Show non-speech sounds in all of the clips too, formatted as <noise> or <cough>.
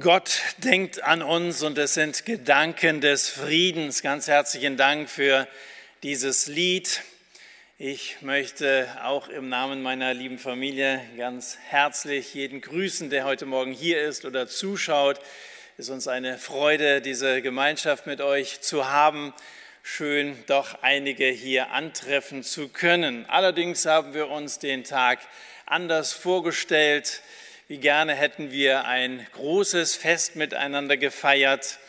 Gott denkt an uns und es sind Gedanken des Friedens. Ganz herzlichen Dank für dieses Lied. Ich möchte auch im Namen meiner lieben Familie ganz herzlich jeden grüßen, der heute Morgen hier ist oder zuschaut. Es ist uns eine Freude, diese Gemeinschaft mit euch zu haben. Schön, doch einige hier antreffen zu können. Allerdings haben wir uns den Tag anders vorgestellt. Wie gerne hätten wir ein großes Fest miteinander gefeiert.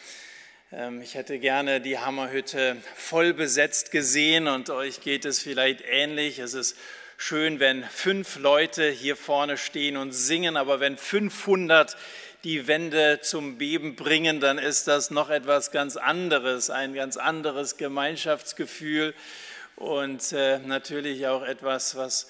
Ähm, ich hätte gerne die Hammerhütte voll besetzt gesehen und euch geht es vielleicht ähnlich. Es ist schön, wenn fünf Leute hier vorne stehen und singen, aber wenn 500 die Wände zum Beben bringen, dann ist das noch etwas ganz anderes, ein ganz anderes Gemeinschaftsgefühl und äh, natürlich auch etwas, was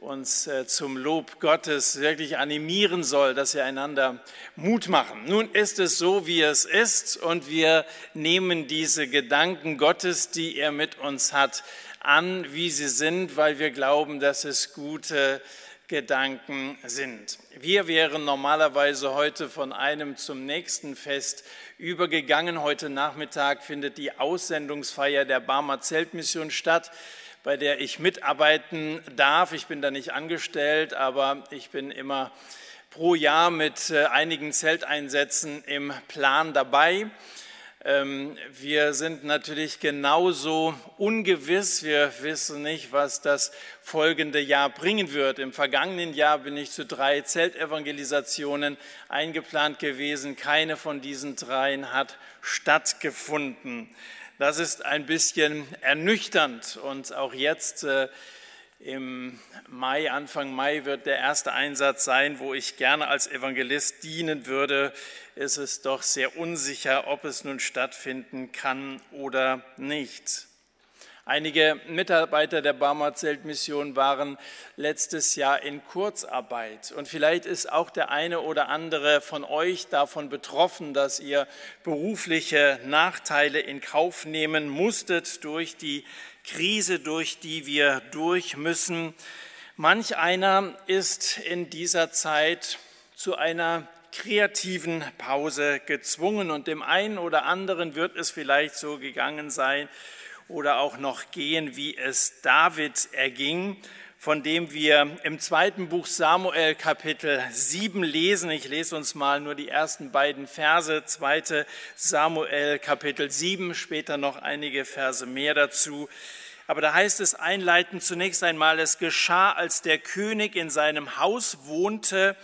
uns äh, zum Lob Gottes wirklich animieren soll, dass wir einander Mut machen. Nun ist es so, wie es ist und wir nehmen diese Gedanken Gottes, die er mit uns hat, an, wie sie sind, weil wir glauben, dass es gute Gedanken sind. Wir wären normalerweise heute von einem zum nächsten Fest übergegangen. Heute Nachmittag findet die Aussendungsfeier der Barmer Zeltmission statt bei der ich mitarbeiten darf. Ich bin da nicht angestellt, aber ich bin immer pro Jahr mit äh, einigen Zelteinsätzen im Plan dabei. Ähm, wir sind natürlich genauso ungewiss. Wir wissen nicht, was das folgende Jahr bringen wird. Im vergangenen Jahr bin ich zu drei Zeltevangelisationen eingeplant gewesen. Keine von diesen dreien hat stattgefunden. Das ist ein bisschen ernüchternd und auch jetzt äh, im Mai, Anfang Mai wird der erste Einsatz sein, wo ich gerne als Evangelist dienen würde. Es ist doch sehr unsicher, ob es nun stattfinden kann oder nicht. Einige Mitarbeiter der Barmer Zeltmission waren letztes Jahr in Kurzarbeit. Und vielleicht ist auch der eine oder andere von euch davon betroffen, dass ihr berufliche Nachteile in Kauf nehmen musstet durch die Krise, durch die wir durch müssen. Manch einer ist in dieser Zeit zu einer kreativen Pause gezwungen und dem einen oder anderen wird es vielleicht so gegangen sein, oder auch noch gehen, wie es David erging, von dem wir im zweiten Buch Samuel Kapitel 7 lesen. Ich lese uns mal nur die ersten beiden Verse, zweite Samuel Kapitel 7, später noch einige Verse mehr dazu. Aber da heißt es einleitend zunächst einmal, es geschah, als der König in seinem Haus wohnte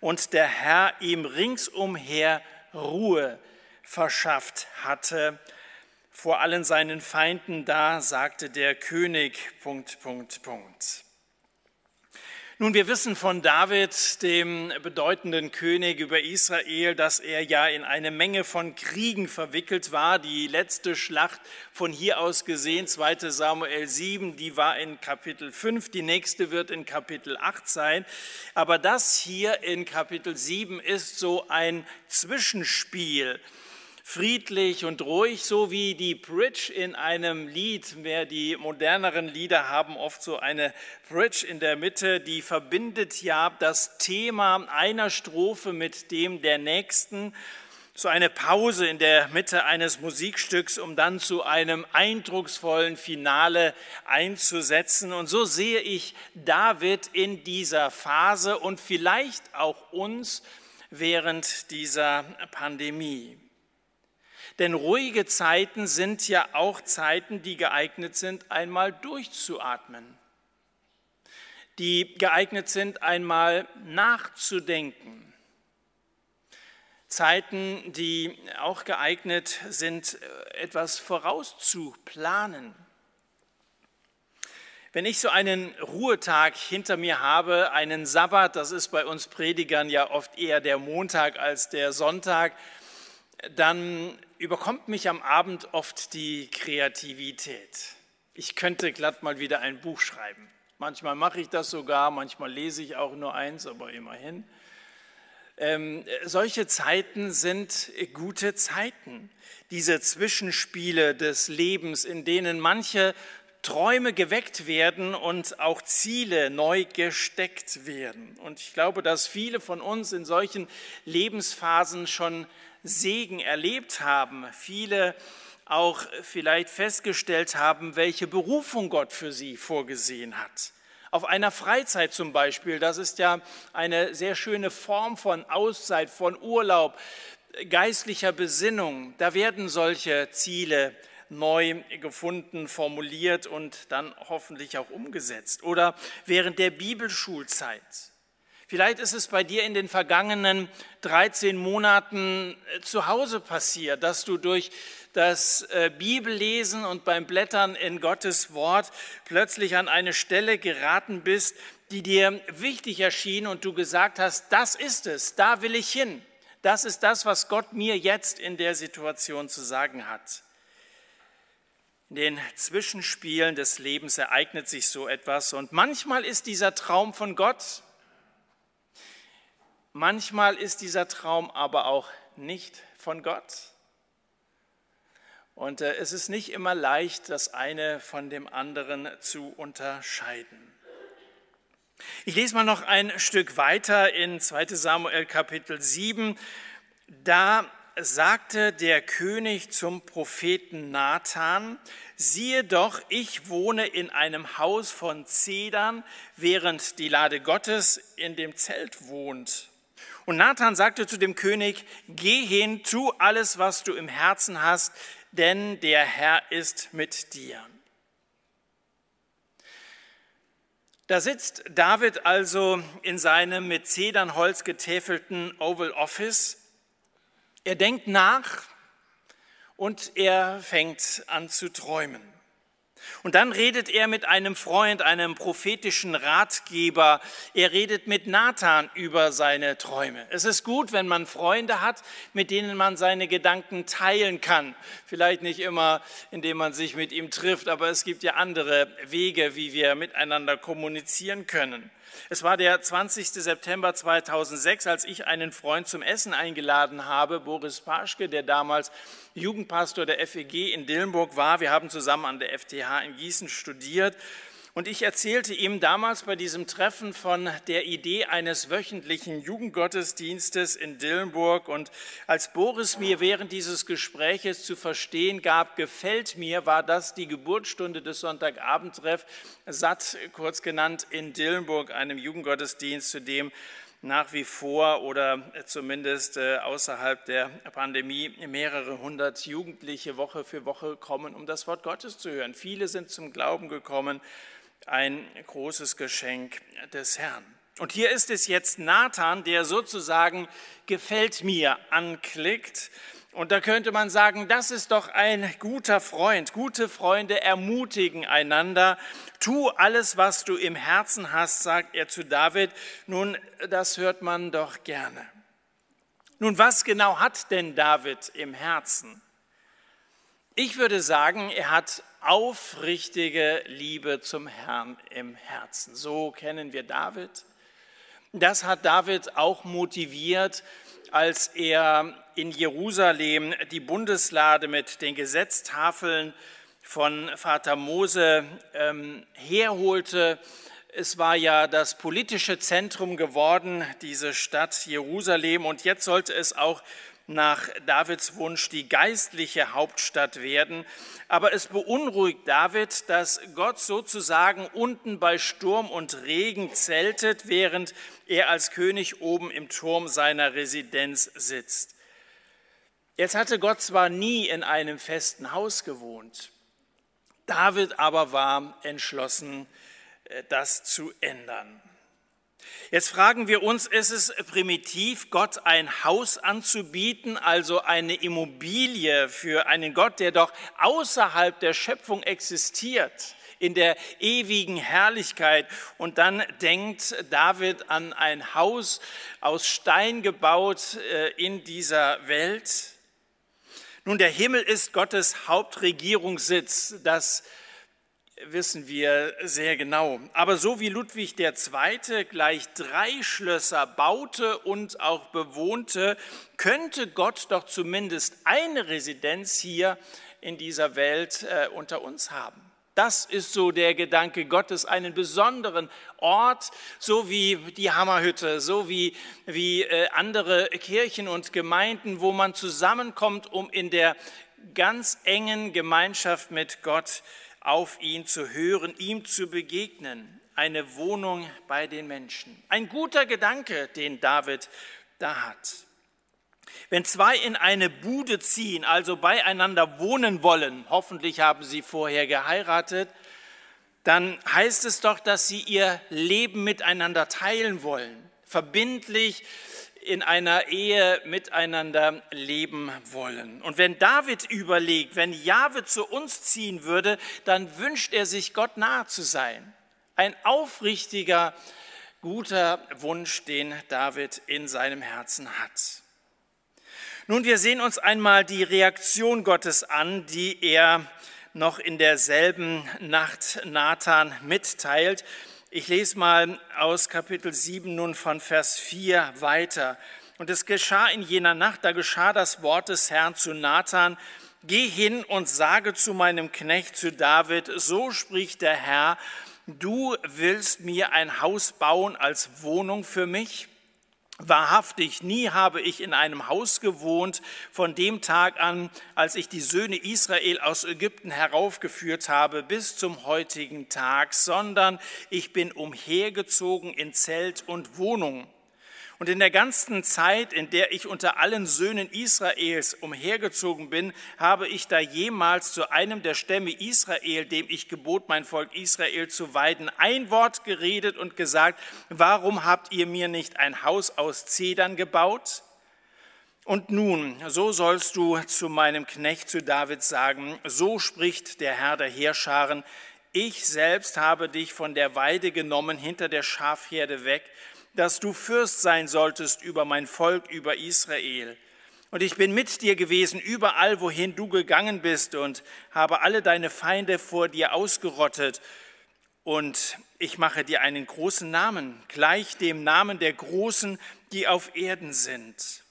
und der Herr ihm ringsumher Ruhe verschafft hatte vor allen seinen Feinden da, sagte der König, Punkt, Punkt, Punkt. Nun, wir wissen von David, dem bedeutenden König über Israel, dass er ja in eine Menge von Kriegen verwickelt war. Die letzte Schlacht von hier aus gesehen, 2 Samuel 7, die war in Kapitel 5, die nächste wird in Kapitel 8 sein. Aber das hier in Kapitel 7 ist so ein Zwischenspiel friedlich und ruhig, so wie die Bridge in einem Lied. Mehr die moderneren Lieder haben oft so eine Bridge in der Mitte, die verbindet ja das Thema einer Strophe mit dem der nächsten. So eine Pause in der Mitte eines Musikstücks, um dann zu einem eindrucksvollen Finale einzusetzen. Und so sehe ich David in dieser Phase und vielleicht auch uns während dieser Pandemie. Denn ruhige Zeiten sind ja auch Zeiten, die geeignet sind, einmal durchzuatmen, die geeignet sind, einmal nachzudenken. Zeiten, die auch geeignet sind, etwas vorauszuplanen. Wenn ich so einen Ruhetag hinter mir habe, einen Sabbat, das ist bei uns Predigern ja oft eher der Montag als der Sonntag, dann überkommt mich am Abend oft die Kreativität. Ich könnte glatt mal wieder ein Buch schreiben. Manchmal mache ich das sogar, manchmal lese ich auch nur eins, aber immerhin. Ähm, solche Zeiten sind gute Zeiten. Diese Zwischenspiele des Lebens, in denen manche Träume geweckt werden und auch Ziele neu gesteckt werden. Und ich glaube, dass viele von uns in solchen Lebensphasen schon Segen erlebt haben. Viele auch vielleicht festgestellt haben, welche Berufung Gott für sie vorgesehen hat. Auf einer Freizeit zum Beispiel, das ist ja eine sehr schöne Form von Auszeit, von Urlaub, geistlicher Besinnung. Da werden solche Ziele neu gefunden, formuliert und dann hoffentlich auch umgesetzt. Oder während der Bibelschulzeit. Vielleicht ist es bei dir in den vergangenen 13 Monaten äh, zu Hause passiert, dass du durch das äh, Bibellesen und beim Blättern in Gottes Wort plötzlich an eine Stelle geraten bist, die dir wichtig erschien und du gesagt hast, das ist es, da will ich hin. Das ist das, was Gott mir jetzt in der Situation zu sagen hat. In den Zwischenspielen des Lebens ereignet sich so etwas und manchmal ist dieser Traum von Gott, manchmal ist dieser Traum aber auch nicht von Gott. Und äh, es ist nicht immer leicht, das eine von dem anderen zu unterscheiden. Ich lese mal noch ein Stück weiter in 2 Samuel Kapitel 7. Da sagte der König zum Propheten Nathan, siehe doch, ich wohne in einem Haus von Zedern, während die Lade Gottes in dem Zelt wohnt. Und Nathan sagte zu dem König, geh hin, tu alles, was du im Herzen hast, denn der Herr ist mit dir. Da sitzt David also in seinem mit Zedernholz getäfelten Oval Office. Er denkt nach und er fängt an zu träumen. Und dann redet er mit einem Freund, einem prophetischen Ratgeber. Er redet mit Nathan über seine Träume. Es ist gut, wenn man Freunde hat, mit denen man seine Gedanken teilen kann. Vielleicht nicht immer, indem man sich mit ihm trifft, aber es gibt ja andere Wege, wie wir miteinander kommunizieren können. Es war der 20. September 2006, als ich einen Freund zum Essen eingeladen habe, Boris Paschke, der damals Jugendpastor der FEG in Dillenburg war. Wir haben zusammen an der FTH in Gießen studiert. Und ich erzählte ihm damals bei diesem Treffen von der Idee eines wöchentlichen Jugendgottesdienstes in Dillenburg. Und als Boris mir während dieses Gespräches zu verstehen gab, gefällt mir, war das die Geburtsstunde des Sonntagabendtreff, satt kurz genannt, in Dillenburg, einem Jugendgottesdienst, zu dem nach wie vor oder zumindest äh, außerhalb der Pandemie mehrere hundert Jugendliche Woche für Woche kommen, um das Wort Gottes zu hören. Viele sind zum Glauben gekommen ein großes Geschenk des Herrn. Und hier ist es jetzt Nathan, der sozusagen gefällt mir anklickt. Und da könnte man sagen, das ist doch ein guter Freund. Gute Freunde ermutigen einander. Tu alles, was du im Herzen hast, sagt er zu David. Nun, das hört man doch gerne. Nun, was genau hat denn David im Herzen? Ich würde sagen, er hat aufrichtige Liebe zum Herrn im Herzen. So kennen wir David. Das hat David auch motiviert, als er in Jerusalem die Bundeslade mit den Gesetztafeln von Vater Mose ähm, herholte. Es war ja das politische Zentrum geworden, diese Stadt Jerusalem, und jetzt sollte es auch nach Davids Wunsch die geistliche Hauptstadt werden. Aber es beunruhigt David, dass Gott sozusagen unten bei Sturm und Regen zeltet, während er als König oben im Turm seiner Residenz sitzt. Jetzt hatte Gott zwar nie in einem festen Haus gewohnt, David aber war entschlossen, äh, das zu ändern. Jetzt fragen wir uns, ist es primitiv, Gott ein Haus anzubieten, also eine Immobilie für einen Gott, der doch außerhalb der Schöpfung existiert, in der ewigen Herrlichkeit. Und dann denkt David an ein Haus aus Stein gebaut äh, in dieser Welt. Nun, der Himmel ist Gottes Hauptregierungssitz. Das wissen wir sehr genau. Aber so wie Ludwig II. gleich drei Schlösser baute und auch bewohnte, könnte Gott doch zumindest eine Residenz hier in dieser Welt äh, unter uns haben. Das ist so der Gedanke Gottes, einen besonderen Ort, so wie die Hammerhütte, so wie, wie äh, andere Kirchen und Gemeinden, wo man zusammenkommt, um in der ganz engen Gemeinschaft mit Gott auf ihn zu hören, ihm zu begegnen. Eine Wohnung bei den Menschen. Ein guter Gedanke, den David da hat. Wenn zwei in eine Bude ziehen, also beieinander wohnen wollen, hoffentlich haben sie vorher geheiratet, dann heißt es doch, dass sie ihr Leben miteinander teilen wollen, verbindlich in einer Ehe miteinander leben wollen. Und wenn David überlegt, wenn Jahwe zu uns ziehen würde, dann wünscht er sich, Gott nahe zu sein. Ein aufrichtiger, guter Wunsch, den David in seinem Herzen hat. Nun, wir sehen uns einmal die Reaktion Gottes an, die er noch in derselben Nacht Nathan mitteilt. Ich lese mal aus Kapitel 7 nun von Vers 4 weiter. Und es geschah in jener Nacht, da geschah das Wort des Herrn zu Nathan, Geh hin und sage zu meinem Knecht, zu David, so spricht der Herr, du willst mir ein Haus bauen als Wohnung für mich? Wahrhaftig, nie habe ich in einem Haus gewohnt von dem Tag an, als ich die Söhne Israel aus Ägypten heraufgeführt habe, bis zum heutigen Tag, sondern ich bin umhergezogen in Zelt und Wohnung. Und in der ganzen Zeit, in der ich unter allen Söhnen Israels umhergezogen bin, habe ich da jemals zu einem der Stämme Israel, dem ich gebot, mein Volk Israel zu weiden, ein Wort geredet und gesagt, warum habt ihr mir nicht ein Haus aus Zedern gebaut? Und nun, so sollst du zu meinem Knecht, zu David sagen, so spricht der Herr der Heerscharen, ich selbst habe dich von der Weide genommen hinter der Schafherde weg, dass du Fürst sein solltest über mein Volk, über Israel. Und ich bin mit dir gewesen überall, wohin du gegangen bist und habe alle deine Feinde vor dir ausgerottet. Und ich mache dir einen großen Namen, gleich dem Namen der Großen, die auf Erden sind.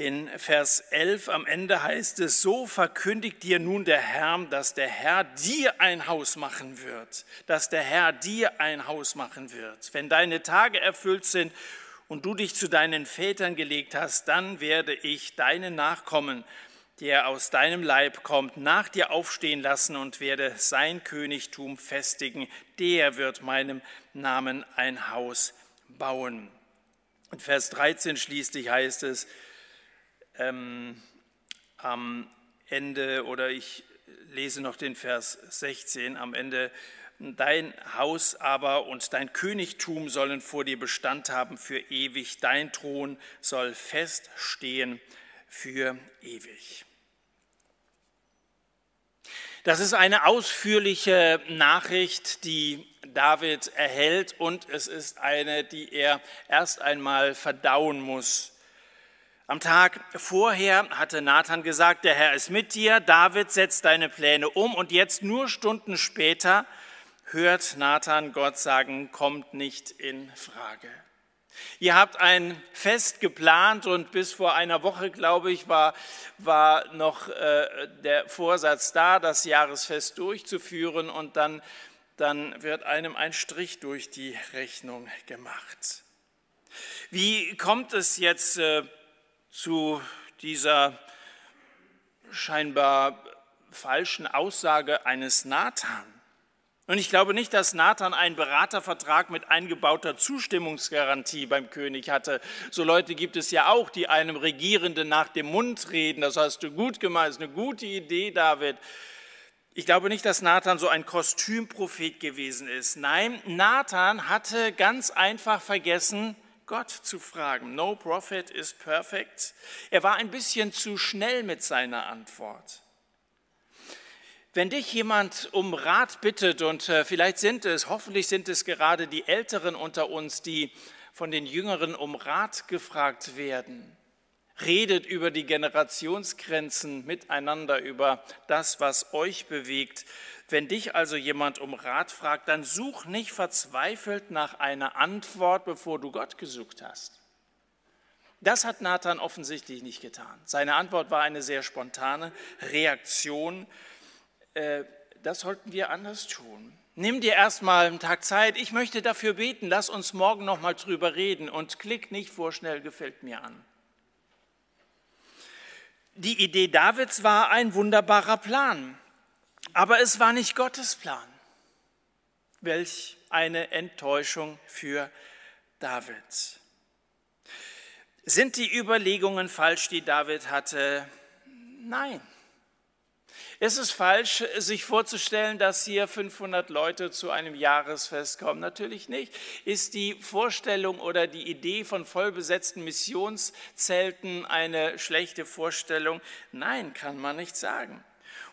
In Vers 11 am Ende heißt es, so verkündigt dir nun der Herr, dass der Herr dir ein Haus machen wird, dass der Herr dir ein Haus machen wird. Wenn deine Tage erfüllt sind und du dich zu deinen Vätern gelegt hast, dann werde ich deinen Nachkommen, der aus deinem Leib kommt, nach dir aufstehen lassen und werde sein Königtum festigen. Der wird meinem Namen ein Haus bauen. Und Vers 13 schließlich heißt es, ähm, am Ende, oder ich lese noch den Vers 16 am Ende, Dein Haus aber und dein Königtum sollen vor dir Bestand haben für ewig. Dein Thron soll feststehen für ewig. Das ist eine ausführliche Nachricht, die David erhält und es ist eine, die er erst einmal verdauen muss. Am Tag vorher hatte Nathan gesagt, der Herr ist mit dir, David setzt deine Pläne um und jetzt nur Stunden später hört Nathan Gott sagen, kommt nicht in Frage. Ihr habt ein Fest geplant und bis vor einer Woche, glaube ich, war, war noch äh, der Vorsatz da, das Jahresfest durchzuführen und dann, dann wird einem ein Strich durch die Rechnung gemacht. Wie kommt es jetzt äh, zu dieser scheinbar falschen Aussage eines Nathan. Und ich glaube nicht, dass Nathan einen Beratervertrag mit eingebauter Zustimmungsgarantie beim König hatte. So Leute gibt es ja auch, die einem Regierenden nach dem Mund reden. Das hast du gut gemacht, das ist eine gute Idee, David. Ich glaube nicht, dass Nathan so ein Kostümprophet gewesen ist. Nein, Nathan hatte ganz einfach vergessen, Gott zu fragen. No prophet is perfect. Er war ein bisschen zu schnell mit seiner Antwort. Wenn dich jemand um Rat bittet, und äh, vielleicht sind es, hoffentlich sind es gerade die Älteren unter uns, die von den Jüngeren um Rat gefragt werden, redet über die Generationsgrenzen miteinander, über das, was euch bewegt, wenn dich also jemand um Rat fragt, dann such nicht verzweifelt nach einer Antwort, bevor du Gott gesucht hast. Das hat Nathan offensichtlich nicht getan. Seine Antwort war eine sehr spontane Reaktion. Äh, das sollten wir anders tun. Nimm dir erstmal einen Tag Zeit. Ich möchte dafür beten. Lass uns morgen noch mal drüber reden und klick nicht vorschnell gefällt mir an. Die Idee Davids war ein wunderbarer Plan, aber es war nicht Gottes Plan. Welch eine Enttäuschung für David. Sind die Überlegungen falsch, die David hatte? Nein. Ist es falsch, sich vorzustellen, dass hier 500 Leute zu einem Jahresfest kommen? Natürlich nicht. Ist die Vorstellung oder die Idee von vollbesetzten Missionszelten eine schlechte Vorstellung? Nein, kann man nicht sagen.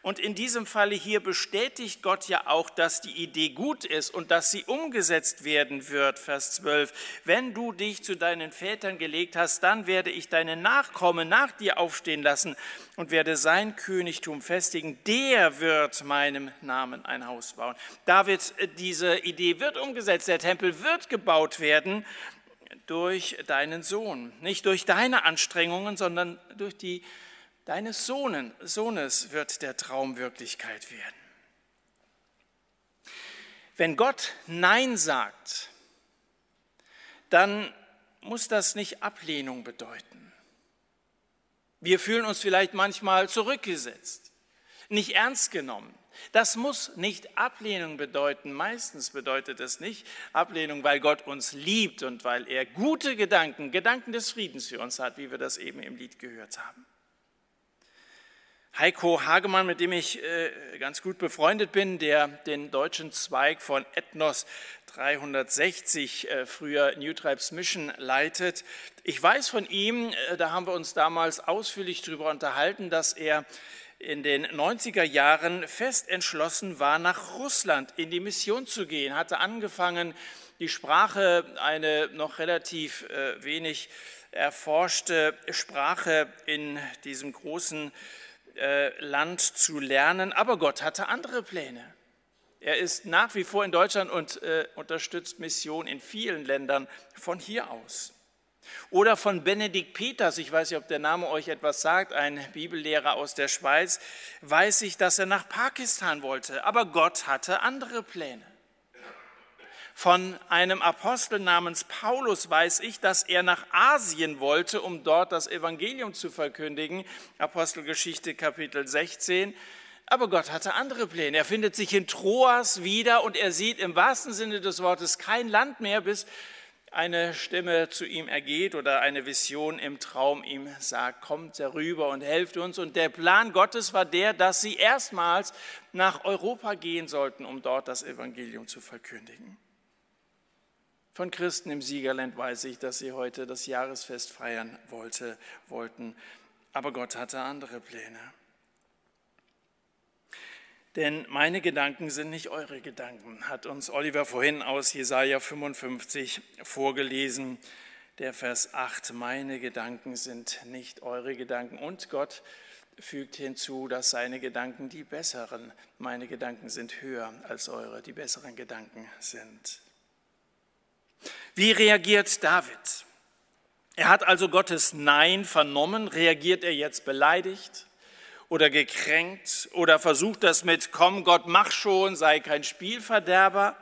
Und in diesem Falle hier bestätigt Gott ja auch, dass die Idee gut ist und dass sie umgesetzt werden wird. Vers 12. Wenn du dich zu deinen Vätern gelegt hast, dann werde ich deine Nachkommen nach dir aufstehen lassen und werde sein Königtum festigen. Der wird meinem Namen ein Haus bauen. David, diese Idee wird umgesetzt. Der Tempel wird gebaut werden durch deinen Sohn. Nicht durch deine Anstrengungen, sondern durch die deines Sohnes wird der Traum Wirklichkeit werden. Wenn Gott Nein sagt, dann muss das nicht Ablehnung bedeuten. Wir fühlen uns vielleicht manchmal zurückgesetzt, nicht ernst genommen. Das muss nicht Ablehnung bedeuten. Meistens bedeutet es nicht Ablehnung, weil Gott uns liebt und weil er gute Gedanken, Gedanken des Friedens für uns hat, wie wir das eben im Lied gehört haben. Heiko Hagemann, mit dem ich äh, ganz gut befreundet bin, der den deutschen Zweig von Ethnos 360, äh, früher New Tribes Mission, leitet. Ich weiß von ihm, äh, da haben wir uns damals ausführlich darüber unterhalten, dass er in den 90er Jahren fest entschlossen war, nach Russland in die Mission zu gehen, hatte angefangen, die Sprache, eine noch relativ wenig erforschte Sprache in diesem großen äh, Land zu lernen, aber Gott hatte andere Pläne. Er ist nach wie vor in Deutschland und äh, unterstützt Mission in vielen Ländern von hier aus. Oder von Benedikt Peters, ich weiß nicht, ob der Name euch etwas sagt, ein Bibellehrer aus der Schweiz, weiß ich, dass er nach Pakistan wollte, aber Gott hatte andere Pläne. Von einem Apostel namens Paulus weiß ich, dass er nach Asien wollte, um dort das Evangelium zu verkündigen. Apostelgeschichte Kapitel 16. Aber Gott hatte andere Pläne. Er findet sich in Troas wieder und er sieht im wahrsten Sinne des Wortes kein Land mehr, bis eine Stimme zu ihm ergeht oder eine Vision im Traum ihm sagt, kommt herüber und helft uns. Und der Plan Gottes war der, dass sie erstmals nach Europa gehen sollten, um dort das Evangelium zu verkündigen. Von Christen im Siegerland weiß ich, dass sie heute das Jahresfest feiern wollte, wollten, aber Gott hatte andere Pläne. Denn meine Gedanken sind nicht eure Gedanken, hat uns Oliver vorhin aus Jesaja 55 vorgelesen. Der Vers 8, meine Gedanken sind nicht eure Gedanken. Und Gott fügt hinzu, dass seine Gedanken die besseren, meine Gedanken sind höher als eure, die besseren Gedanken sind. Wie reagiert David? Er hat also Gottes Nein vernommen. Reagiert er jetzt beleidigt oder gekränkt oder versucht das mit, komm Gott, mach schon, sei kein Spielverderber?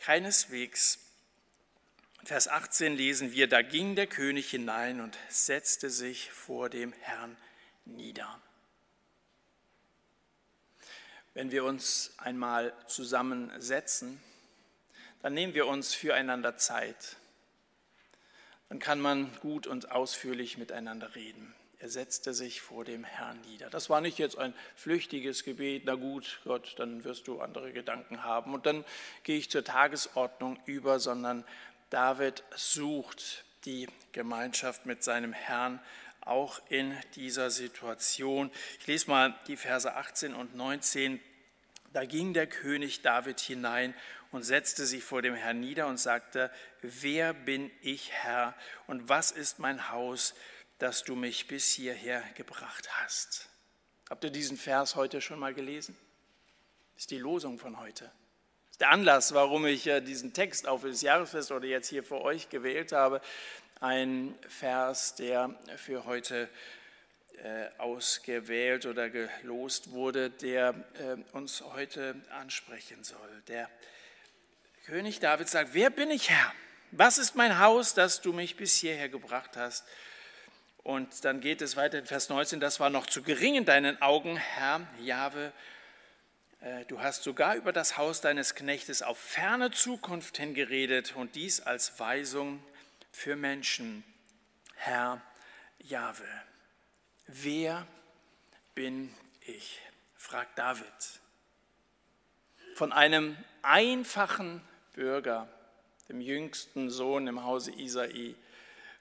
Keineswegs. Vers 18 lesen wir, da ging der König hinein und setzte sich vor dem Herrn nieder. Wenn wir uns einmal zusammensetzen, dann nehmen wir uns füreinander Zeit. Dann kann man gut und ausführlich miteinander reden. Er setzte sich vor dem Herrn nieder. Das war nicht jetzt ein flüchtiges Gebet, na gut, Gott, dann wirst du andere Gedanken haben. Und dann gehe ich zur Tagesordnung über, sondern David sucht die Gemeinschaft mit seinem Herrn auch in dieser Situation. Ich lese mal die Verse 18 und 19. Da ging der König David hinein und setzte sich vor dem Herrn nieder und sagte, wer bin ich, Herr, und was ist mein Haus, dass du mich bis hierher gebracht hast? Habt ihr diesen Vers heute schon mal gelesen? Das ist die Losung von heute. Das ist der Anlass, warum ich äh, diesen Text für das Jahresfest oder jetzt hier für euch gewählt habe. Ein Vers, der für heute äh, ausgewählt oder gelost wurde, der äh, uns heute ansprechen soll. Der König David sagt, wer bin ich Herr? Was ist mein Haus, dass du mich bis hierher gebracht hast? Und dann geht es weiter in Vers 19, das war noch zu gering in deinen Augen, Herr Jahwe. Äh, du hast sogar über das Haus deines Knechtes auf ferne Zukunft hingeredet und dies als Weisung für Menschen. Herr Jahwe. Wer bin ich? fragt David. Von einem einfachen Bürger, dem jüngsten Sohn im Hause Isai,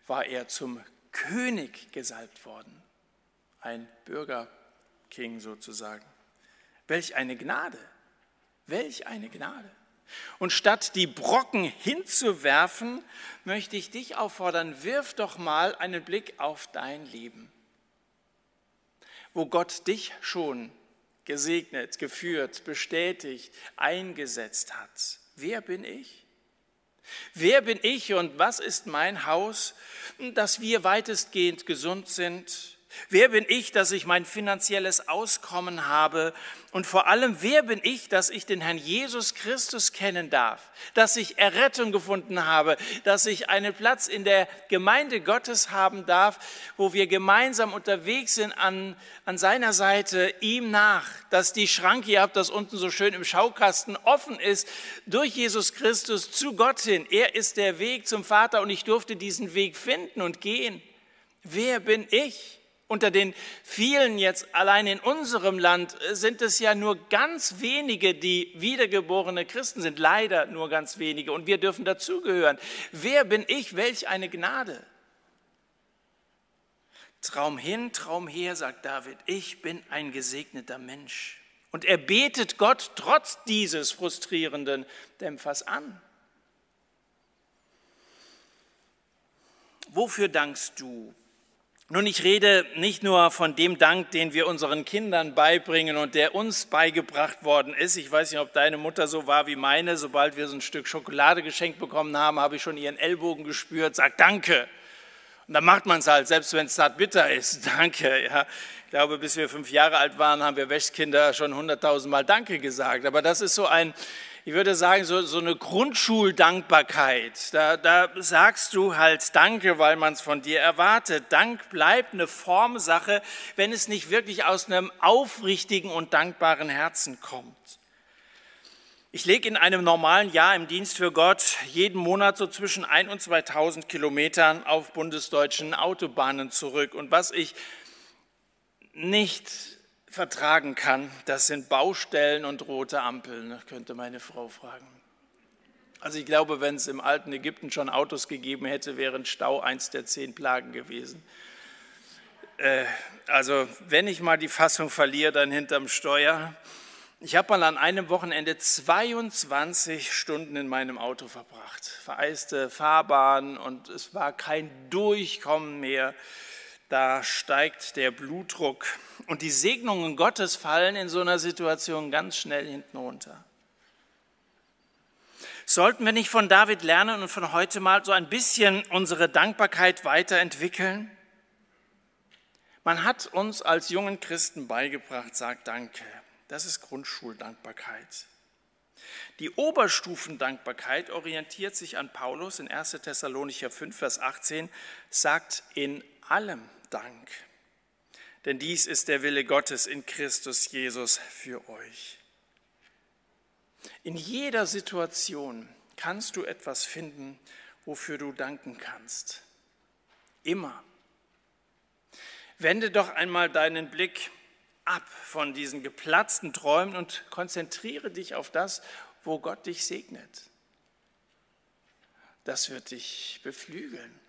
war er zum König gesalbt worden. Ein Bürgerking sozusagen. Welch eine Gnade! Welch eine Gnade! Und statt die Brocken hinzuwerfen, möchte ich dich auffordern, wirf doch mal einen Blick auf dein Leben wo Gott dich schon gesegnet, geführt, bestätigt, eingesetzt hat. Wer bin ich? Wer bin ich und was ist mein Haus, dass wir weitestgehend gesund sind, Wer bin ich, dass ich mein finanzielles Auskommen habe? Und vor allem, wer bin ich, dass ich den Herrn Jesus Christus kennen darf? Dass ich Errettung gefunden habe? Dass ich einen Platz in der Gemeinde Gottes haben darf, wo wir gemeinsam unterwegs sind an, an seiner Seite, ihm nach? Dass die Schranke, ihr habt das unten so schön im Schaukasten, offen ist durch Jesus Christus zu Gott hin. Er ist der Weg zum Vater und ich durfte diesen Weg finden und gehen. Wer bin ich? Unter den vielen jetzt allein in unserem Land äh, sind es ja nur ganz wenige, die wiedergeborene Christen sind, leider nur ganz wenige. Und wir dürfen dazugehören. Wer bin ich? Welch eine Gnade. Traum hin, Traum her, sagt David, ich bin ein gesegneter Mensch. Und er betet Gott trotz dieses frustrierenden Dämpfers an. Wofür dankst du? Nun, ich rede nicht nur von dem Dank, den wir unseren Kindern beibringen und der uns beigebracht worden ist. Ich weiß nicht, ob deine Mutter so war wie meine. Sobald wir so ein Stück Schokolade geschenkt bekommen haben, habe ich schon ihren Ellbogen gespürt, sagt Danke. Und dann macht man es halt, selbst wenn es zart bitter ist. <laughs> Danke. Ja. Ich glaube, bis wir fünf Jahre alt waren, haben wir Wäschkinder schon hunderttausendmal Danke gesagt. Aber das ist so ein, ich würde sagen, so, so eine Grundschuldankbarkeit. Da, da sagst du halt Danke, weil man es von dir erwartet. Dank bleibt eine Formsache, wenn es nicht wirklich aus einem aufrichtigen und dankbaren Herzen kommt. Ich lege in einem normalen Jahr im Dienst für Gott jeden Monat so zwischen 1 und 2000 Kilometern auf bundesdeutschen Autobahnen zurück. Und was ich nicht vertragen kann, das sind Baustellen und rote Ampeln, könnte meine Frau fragen. Also ich glaube, wenn es im alten Ägypten schon Autos gegeben hätte, wäre ein Stau eins der zehn Plagen gewesen. Äh, also wenn ich mal die Fassung verliere, dann hinterm Steuer. Ich habe mal an einem Wochenende 22 Stunden in meinem Auto verbracht. Vereiste Fahrbahn und es war kein Durchkommen mehr da steigt der Blutdruck und die Segnungen Gottes fallen in so einer Situation ganz schnell hinten runter. Sollten wir nicht von David lernen und von heute mal so ein bisschen unsere Dankbarkeit weiterentwickeln? Man hat uns als jungen Christen beigebracht, sagt Danke. Das ist Grundschuldankbarkeit. Die Oberstufendankbarkeit orientiert sich an Paulus in 1. Thessalonicher 5, Vers 18, sagt in allem Dank. Denn dies ist der Wille Gottes in Christus Jesus für euch. In jeder Situation kannst du etwas finden, wofür du danken kannst. Immer. Wende doch einmal deinen Blick ab von diesen geplatzten Träumen und konzentriere dich auf das, wo Gott dich segnet. Das wird dich beflügeln.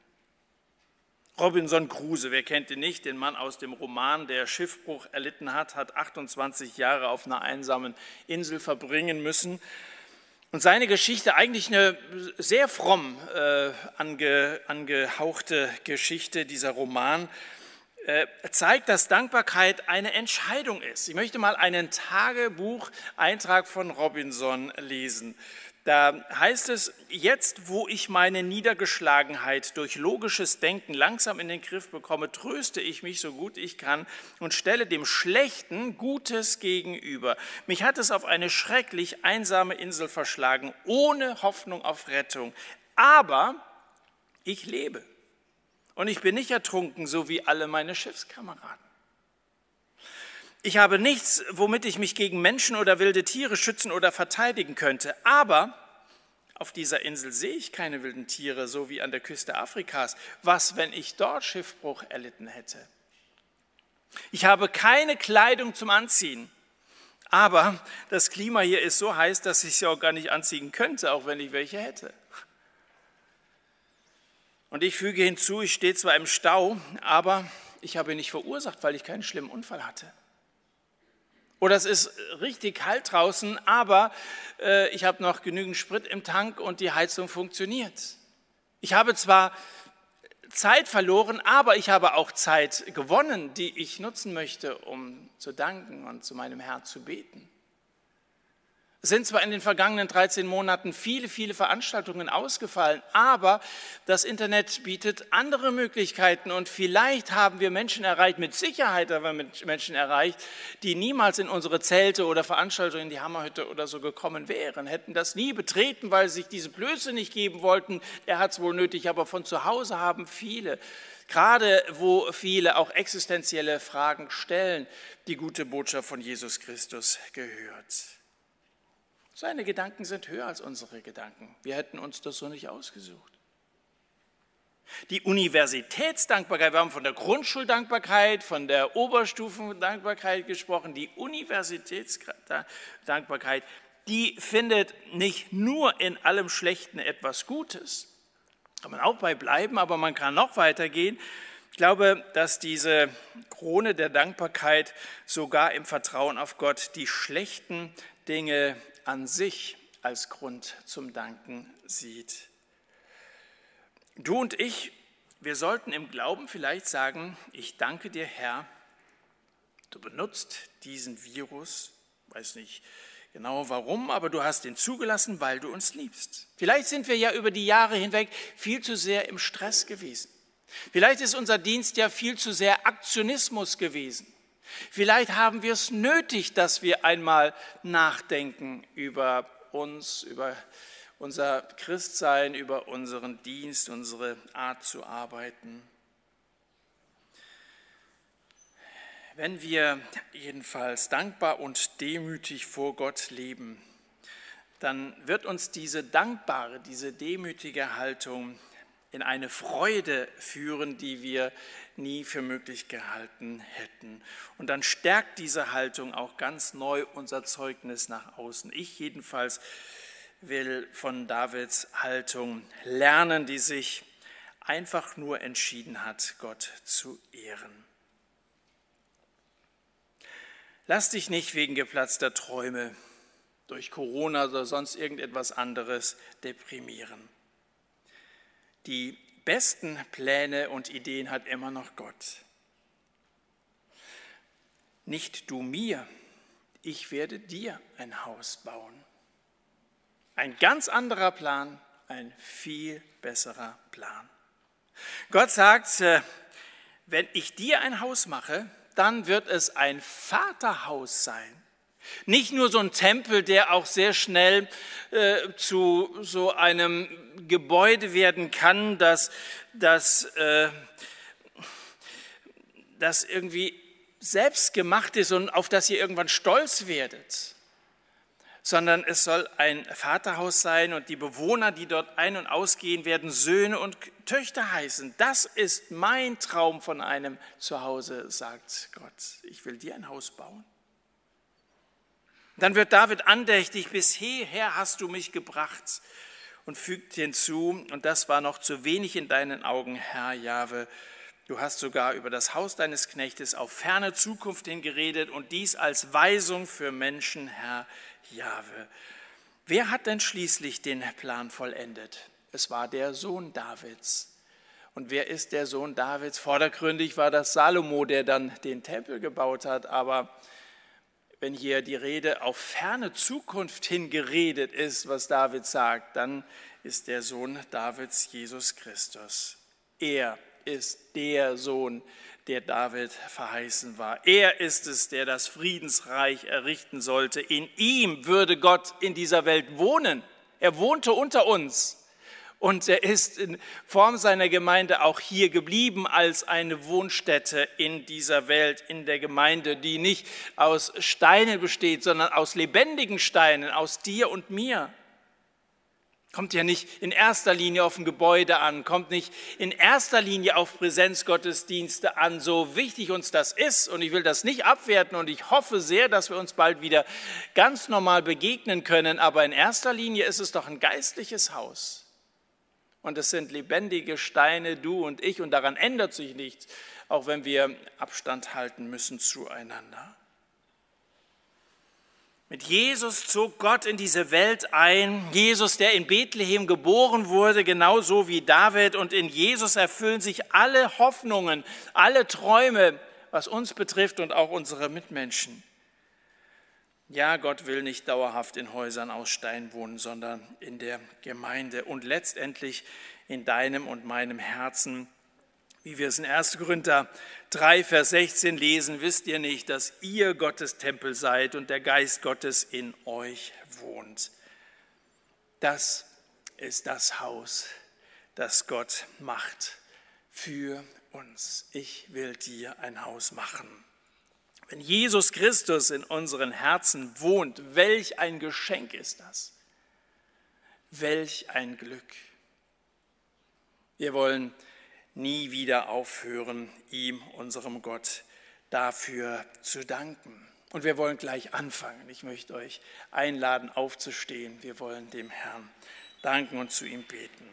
Robinson Crusoe, wer kennt ihn nicht, den Mann aus dem Roman, der Schiffbruch erlitten hat, hat 28 Jahre auf einer einsamen Insel verbringen müssen. Und seine Geschichte, eigentlich eine sehr fromm äh, ange, angehauchte Geschichte, dieser Roman, äh, zeigt, dass Dankbarkeit eine Entscheidung ist. Ich möchte mal einen Tagebucheintrag von Robinson lesen. Da heißt es, jetzt wo ich meine Niedergeschlagenheit durch logisches Denken langsam in den Griff bekomme, tröste ich mich so gut ich kann und stelle dem Schlechten Gutes gegenüber. Mich hat es auf eine schrecklich einsame Insel verschlagen, ohne Hoffnung auf Rettung. Aber ich lebe und ich bin nicht ertrunken, so wie alle meine Schiffskameraden. Ich habe nichts, womit ich mich gegen Menschen oder wilde Tiere schützen oder verteidigen könnte. Aber auf dieser Insel sehe ich keine wilden Tiere, so wie an der Küste Afrikas. Was, wenn ich dort Schiffbruch erlitten hätte? Ich habe keine Kleidung zum Anziehen. Aber das Klima hier ist so heiß, dass ich sie auch gar nicht anziehen könnte, auch wenn ich welche hätte. Und ich füge hinzu, ich stehe zwar im Stau, aber ich habe ihn nicht verursacht, weil ich keinen schlimmen Unfall hatte. Oder es ist richtig kalt draußen, aber äh, ich habe noch genügend Sprit im Tank und die Heizung funktioniert. Ich habe zwar Zeit verloren, aber ich habe auch Zeit gewonnen, die ich nutzen möchte, um zu danken und zu meinem Herrn zu beten. Sind zwar in den vergangenen 13 Monaten viele, viele Veranstaltungen ausgefallen, aber das Internet bietet andere Möglichkeiten und vielleicht haben wir Menschen erreicht, mit Sicherheit haben wir Menschen erreicht, die niemals in unsere Zelte oder Veranstaltungen in die Hammerhütte oder so gekommen wären, hätten das nie betreten, weil sie sich diese Blöße nicht geben wollten. Er hat es wohl nötig, aber von zu Hause haben viele gerade wo viele auch existenzielle Fragen stellen, die gute Botschaft von Jesus Christus gehört. Seine Gedanken sind höher als unsere Gedanken. Wir hätten uns das so nicht ausgesucht. Die Universitätsdankbarkeit, wir haben von der Grundschuldankbarkeit, von der Oberstufendankbarkeit gesprochen, die Universitätsdankbarkeit, die findet nicht nur in allem Schlechten etwas Gutes, kann man auch bei bleiben, aber man kann noch weitergehen. Ich glaube, dass diese Krone der Dankbarkeit sogar im Vertrauen auf Gott die schlechten Dinge an sich als Grund zum Danken sieht. Du und ich, wir sollten im Glauben vielleicht sagen, ich danke dir, Herr, du benutzt diesen Virus, weiß nicht genau warum, aber du hast ihn zugelassen, weil du uns liebst. Vielleicht sind wir ja über die Jahre hinweg viel zu sehr im Stress gewesen. Vielleicht ist unser Dienst ja viel zu sehr Aktionismus gewesen. Vielleicht haben wir es nötig, dass wir einmal nachdenken über uns, über unser Christsein, über unseren Dienst, unsere Art zu arbeiten. Wenn wir jedenfalls dankbar und demütig vor Gott leben, dann wird uns diese dankbare, diese demütige Haltung in eine Freude führen, die wir nie für möglich gehalten hätten. Und dann stärkt diese Haltung auch ganz neu unser Zeugnis nach außen. Ich jedenfalls will von Davids Haltung lernen, die sich einfach nur entschieden hat, Gott zu ehren. Lass dich nicht wegen geplatzter Träume durch Corona oder sonst irgendetwas anderes deprimieren. Die besten Pläne und Ideen hat immer noch Gott. Nicht du mir, ich werde dir ein Haus bauen. Ein ganz anderer Plan, ein viel besserer Plan. Gott sagt, äh, wenn ich dir ein Haus mache, dann wird es ein Vaterhaus sein. Nicht nur so ein Tempel, der auch sehr schnell äh, zu so einem Gebäude werden kann, das, das, äh, das irgendwie selbst gemacht ist und auf das ihr irgendwann stolz werdet, sondern es soll ein Vaterhaus sein und die Bewohner, die dort ein- und ausgehen, werden Söhne und Töchter heißen. Das ist mein Traum von einem Zuhause, sagt Gott. Ich will dir ein Haus bauen. Dann wird David andächtig, bis hierher hast du mich gebracht und fügt hinzu, und das war noch zu wenig in deinen Augen, Herr Jahwe. Du hast sogar über das Haus deines Knechtes auf ferne Zukunft hin geredet und dies als Weisung für Menschen, Herr Jahwe. Wer hat denn schließlich den Plan vollendet? Es war der Sohn Davids. Und wer ist der Sohn Davids? Vordergründig war das Salomo, der dann den Tempel gebaut hat, aber wenn hier die Rede auf ferne Zukunft hingeredet ist, was David sagt, dann ist der Sohn Davids Jesus Christus. Er ist der Sohn, der David verheißen war. Er ist es, der das Friedensreich errichten sollte. In ihm würde Gott in dieser Welt wohnen. Er wohnte unter uns. Und er ist in Form seiner Gemeinde auch hier geblieben als eine Wohnstätte in dieser Welt, in der Gemeinde, die nicht aus Steinen besteht, sondern aus lebendigen Steinen, aus dir und mir. Kommt ja nicht in erster Linie auf ein Gebäude an, kommt nicht in erster Linie auf Präsenzgottesdienste an, so wichtig uns das ist. Und ich will das nicht abwerten und ich hoffe sehr, dass wir uns bald wieder ganz normal begegnen können. Aber in erster Linie ist es doch ein geistliches Haus. Und es sind lebendige Steine, du und ich, und daran ändert sich nichts, auch wenn wir Abstand halten müssen zueinander. Mit Jesus zog Gott in diese Welt ein. Jesus, der in Bethlehem geboren wurde, genauso wie David. Und in Jesus erfüllen sich alle Hoffnungen, alle Träume, was uns betrifft und auch unsere Mitmenschen. Ja, Gott will nicht dauerhaft in Häusern aus Stein wohnen, sondern in der Gemeinde und letztendlich in deinem und meinem Herzen. Wie wir es in 1. Korinther 3, Vers 16 lesen, wisst ihr nicht, dass ihr Gottes Tempel seid und der Geist Gottes in euch wohnt. Das ist das Haus, das Gott macht für uns. Ich will dir ein Haus machen. Wenn Jesus Christus in unseren Herzen wohnt, welch ein Geschenk ist das? Welch ein Glück. Wir wollen nie wieder aufhören, ihm, unserem Gott, dafür zu danken. Und wir wollen gleich anfangen. Ich möchte euch einladen, aufzustehen. Wir wollen dem Herrn danken und zu ihm beten.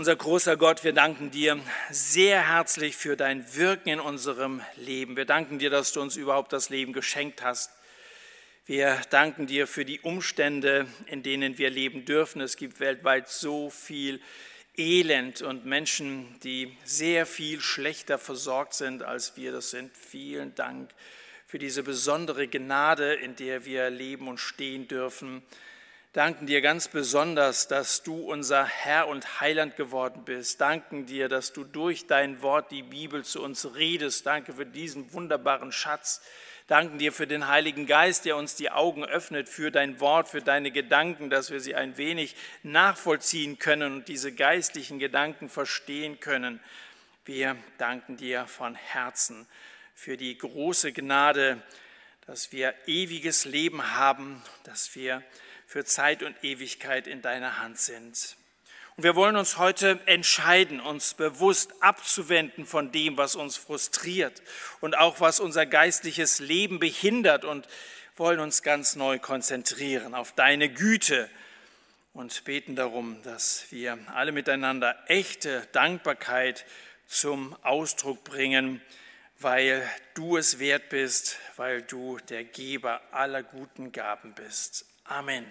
Unser großer Gott, wir danken dir sehr herzlich für dein Wirken in unserem Leben. Wir danken dir, dass du uns überhaupt das Leben geschenkt hast. Wir danken dir für die Umstände, in denen wir leben dürfen. Es gibt weltweit so viel Elend und Menschen, die sehr viel schlechter versorgt sind, als wir das sind. Vielen Dank für diese besondere Gnade, in der wir leben und stehen dürfen danken dir ganz besonders, dass du unser Herr und Heiland geworden bist. Danken dir, dass du durch dein Wort, die Bibel, zu uns redest. Danke für diesen wunderbaren Schatz. Danken dir für den Heiligen Geist, der uns die Augen öffnet für dein Wort, für deine Gedanken, dass wir sie ein wenig nachvollziehen können und diese geistlichen Gedanken verstehen können. Wir danken dir von Herzen für die große Gnade, dass wir ewiges Leben haben, dass wir für Zeit und Ewigkeit in deiner Hand sind. Und wir wollen uns heute entscheiden, uns bewusst abzuwenden von dem, was uns frustriert und auch was unser geistliches Leben behindert und wollen uns ganz neu konzentrieren auf deine Güte und beten darum, dass wir alle miteinander echte Dankbarkeit zum Ausdruck bringen, weil du es wert bist, weil du der Geber aller guten Gaben bist. Amén.